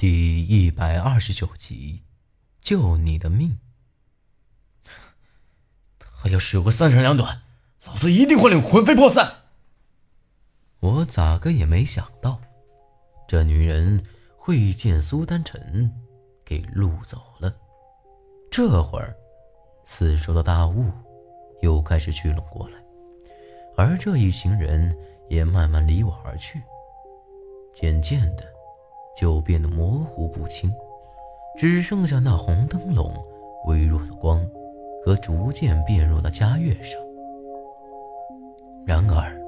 第一百二十九集，救你的命。他要是有个三长两短，老子一定会令魂飞魄散。我咋个也没想到，这女人会见苏丹臣，给路走了。这会儿，四周的大雾又开始聚拢过来，而这一行人也慢慢离我而去，渐渐的。就变得模糊不清，只剩下那红灯笼微弱的光和逐渐变弱的家乐声。然而，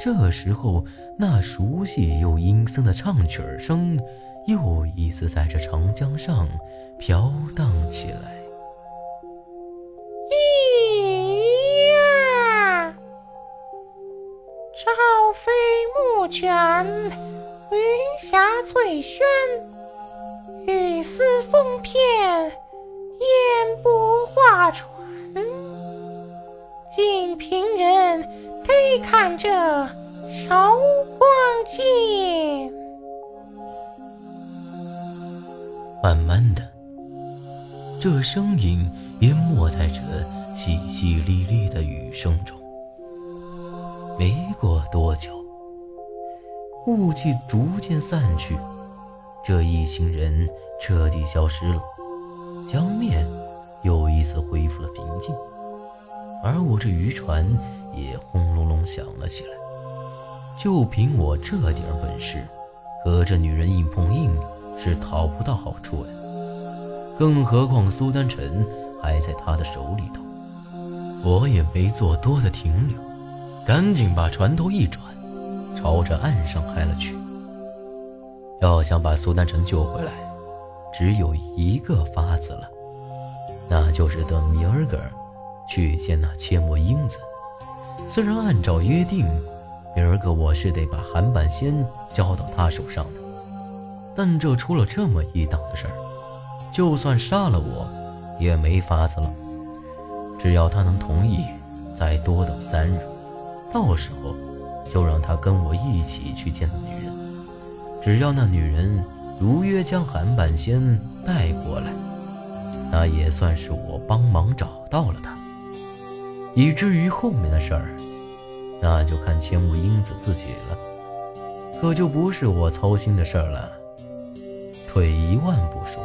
这时候那熟悉又阴森的唱曲声又一次在这长江上飘荡起来。咿呀，朝飞暮卷。云霞翠轩，雨丝风片，烟波画船。锦屏人得看这韶光剑。慢慢的，这声音淹没在这淅淅沥沥的雨声中。没过多久。雾气逐渐散去，这一行人彻底消失了，江面又一次恢复了平静，而我这渔船也轰隆隆响了起来。就凭我这点本事，和这女人硬碰硬是讨不到好处的，更何况苏丹臣还在他的手里头。我也没做多的停留，赶紧把船头一转。朝着岸上开了去。要想把苏丹臣救回来，只有一个法子了，那就是等明儿个去见那切莫英子。虽然按照约定，明儿个我是得把韩半仙交到他手上的，但这出了这么一档子事儿，就算杀了我，也没法子了。只要他能同意，再多等三日，到时候。就让他跟我一起去见女人，只要那女人如约将韩半仙带过来，那也算是我帮忙找到了他。以至于后面的事儿，那就看千木英子自己了，可就不是我操心的事儿了。退一万步说，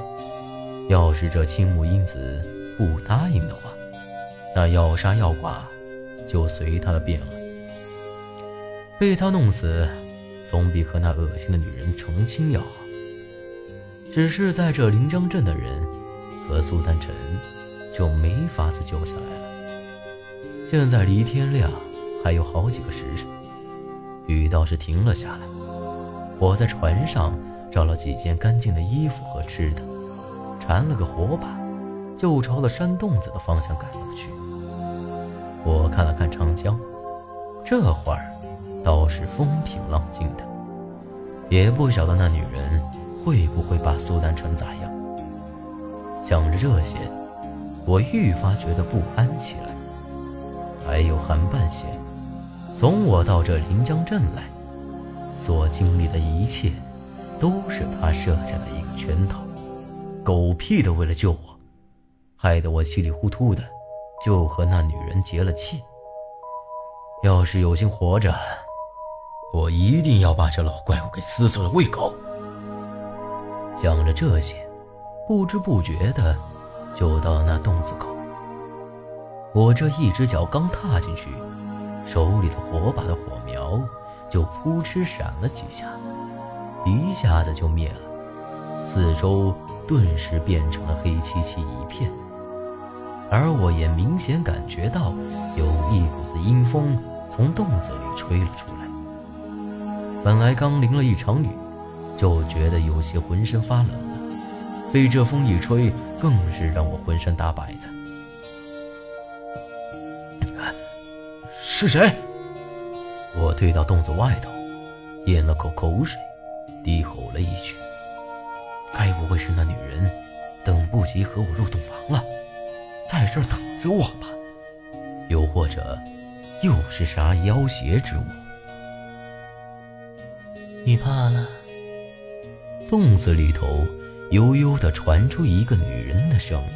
要是这青木英子不答应的话，那要杀要剐就随他的便了。被他弄死，总比和那恶心的女人成亲要好。只是在这临江镇的人和苏丹臣就没法子救下来了。现在离天亮还有好几个时辰，雨倒是停了下来。我在船上找了几件干净的衣服和吃的，缠了个火把，就朝着山洞子的方向赶了去。我看了看长江，这会儿。倒是风平浪静的，也不晓得那女人会不会把苏丹成咋样。想着这些，我愈发觉得不安起来。还有韩半仙，从我到这临江镇来，所经历的一切，都是他设下的一个圈套，狗屁的为了救我，害得我稀里糊涂的就和那女人结了气。要是有心活着，我一定要把这老怪物给撕碎了喂狗。想着这些，不知不觉的就到那洞子口。我这一只脚刚踏进去，手里的火把的火苗就扑哧闪了几下，一下子就灭了，四周顿时变成了黑漆漆一片。而我也明显感觉到有一股子阴风从洞子里吹了出来。本来刚淋了一场雨，就觉得有些浑身发冷了。被这风一吹，更是让我浑身打摆子。是谁？我退到洞子外头，咽了口口水，低吼了一句：“该不会是那女人等不及和我入洞房了，在这儿等着我吧？又或者，又是啥妖邪之物？”你怕了？洞子里头悠悠地传出一个女人的声音，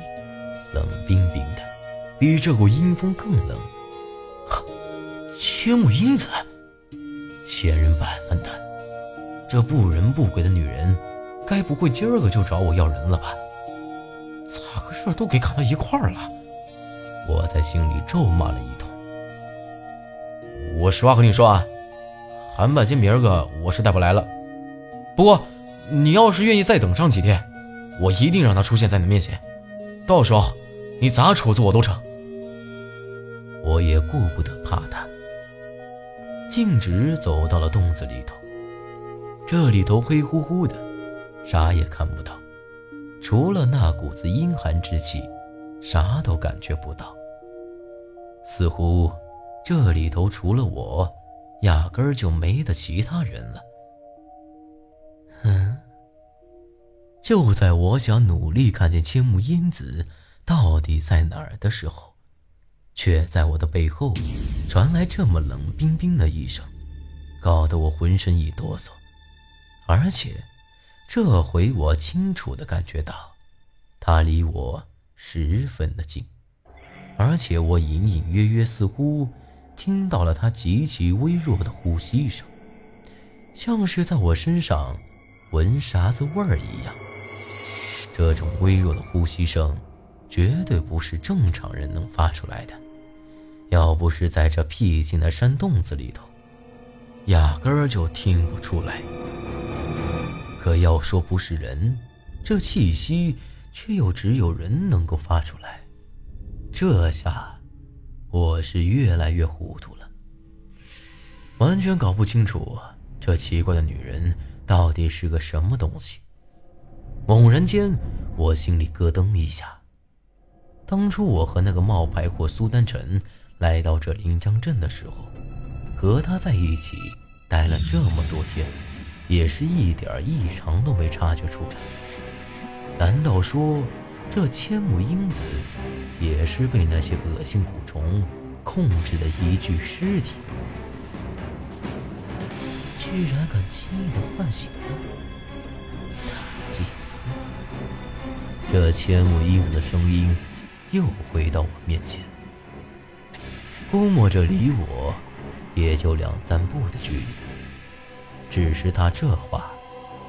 冷冰冰的，比这股阴风更冷。千木英子，千人万万的，这不人不鬼的女人，该不会今儿个就找我要人了吧？咋个事都给砍到一块儿了？我在心里咒骂了一通。我实话和你说啊，韩半仙明儿个我是带不来了。不过你要是愿意再等上几天，我一定让他出现在你面前，到时候你咋处置我都成。我也顾不得怕他。径直走到了洞子里头，这里头黑乎乎的，啥也看不到，除了那股子阴寒之气，啥都感觉不到。似乎这里头除了我，压根儿就没得其他人了。嗯，就在我想努力看见千木英子到底在哪儿的时候。却在我的背后传来这么冷冰冰的一声，搞得我浑身一哆嗦。而且，这回我清楚的感觉到，他离我十分的近，而且我隐隐约约似乎听到了他极其微弱的呼吸声，像是在我身上闻啥子味儿一样。这种微弱的呼吸声，绝对不是正常人能发出来的。要不是在这僻静的山洞子里头，压根儿就听不出来。可要说不是人，这气息却又只有人能够发出来。这下，我是越来越糊涂了，完全搞不清楚这奇怪的女人到底是个什么东西。猛然间，我心里咯噔一下。当初我和那个冒牌货苏丹臣。来到这临江镇的时候，和他在一起待了这么多天，也是一点异常都没察觉出来。难道说这千木英子也是被那些恶心蛊虫控制的一具尸体？居然敢轻易的唤醒他，大祭司！这千木英子的声音又回到我面前。估摸着离我也就两三步的距离，只是他这话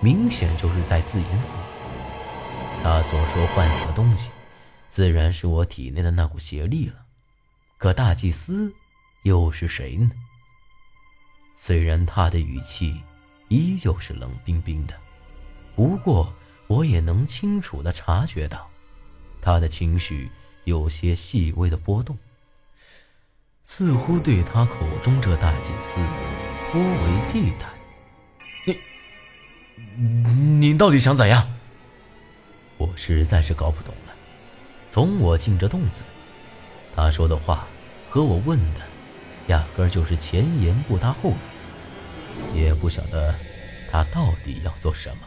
明显就是在自言自语。他所说唤醒的东西，自然是我体内的那股邪力了。可大祭司又是谁呢？虽然他的语气依旧是冷冰冰的，不过我也能清楚地察觉到，他的情绪有些细微的波动。似乎对他口中这大祭司颇为忌惮。你，你到底想怎样？我实在是搞不懂从我进这洞子，他说的话和我问的，压根就是前言不搭后语，也不晓得他到底要做什么。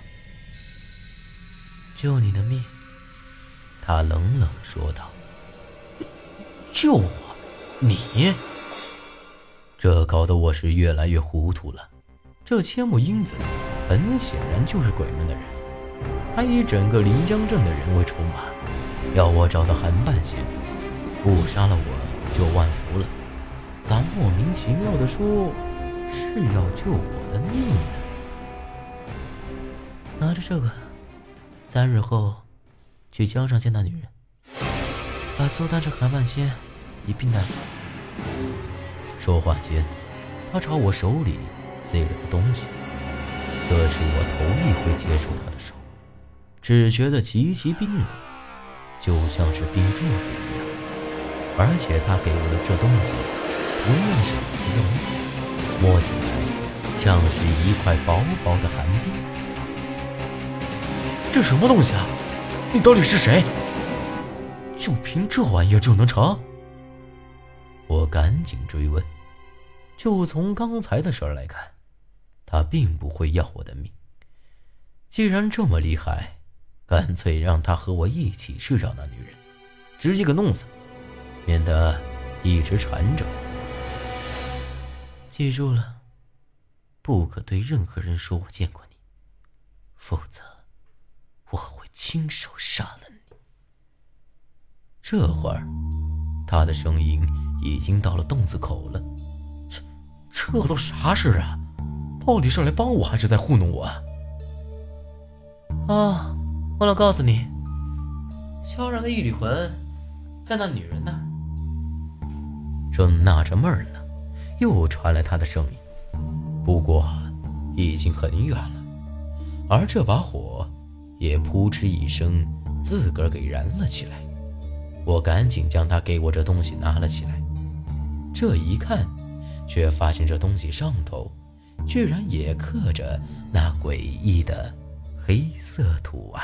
救你的命，他冷冷说道。救我？你，这搞得我是越来越糊涂了。这千木英子很显然就是鬼门的人，还以整个临江镇的人为筹码，要我找到韩半仙，不杀了我就万福了。咋莫名其妙的说是要救我的命呢？拿着这个，三日后去江上见那女人，把苏丹这韩半仙。一并带走。说话间，他朝我手里塞了个东西。这是我头一回接触他的手，只觉得极其冰冷，就像是冰柱子一样。而且他给我的这东西，同样是皮绒，摸起来像是一块薄薄的寒冰。这什么东西啊？你到底是谁？就凭这玩意儿就能成？我赶紧追问，就从刚才的事儿来看，他并不会要我的命。既然这么厉害，干脆让他和我一起去找那女人，直接给弄死，免得一直缠着。记住了，不可对任何人说我见过你，否则我会。亲手杀了你。这会儿，他的声音已经到了洞子口了。这这都啥事啊？到底是来帮我还是在糊弄我啊？啊，忘了告诉你，萧然的一缕魂在那女人那儿。正纳着闷呢，又传来他的声音，不过已经很远了，而这把火也扑哧一声自个儿给燃了起来。我赶紧将他给我这东西拿了起来，这一看，却发现这东西上头居然也刻着那诡异的黑色图案。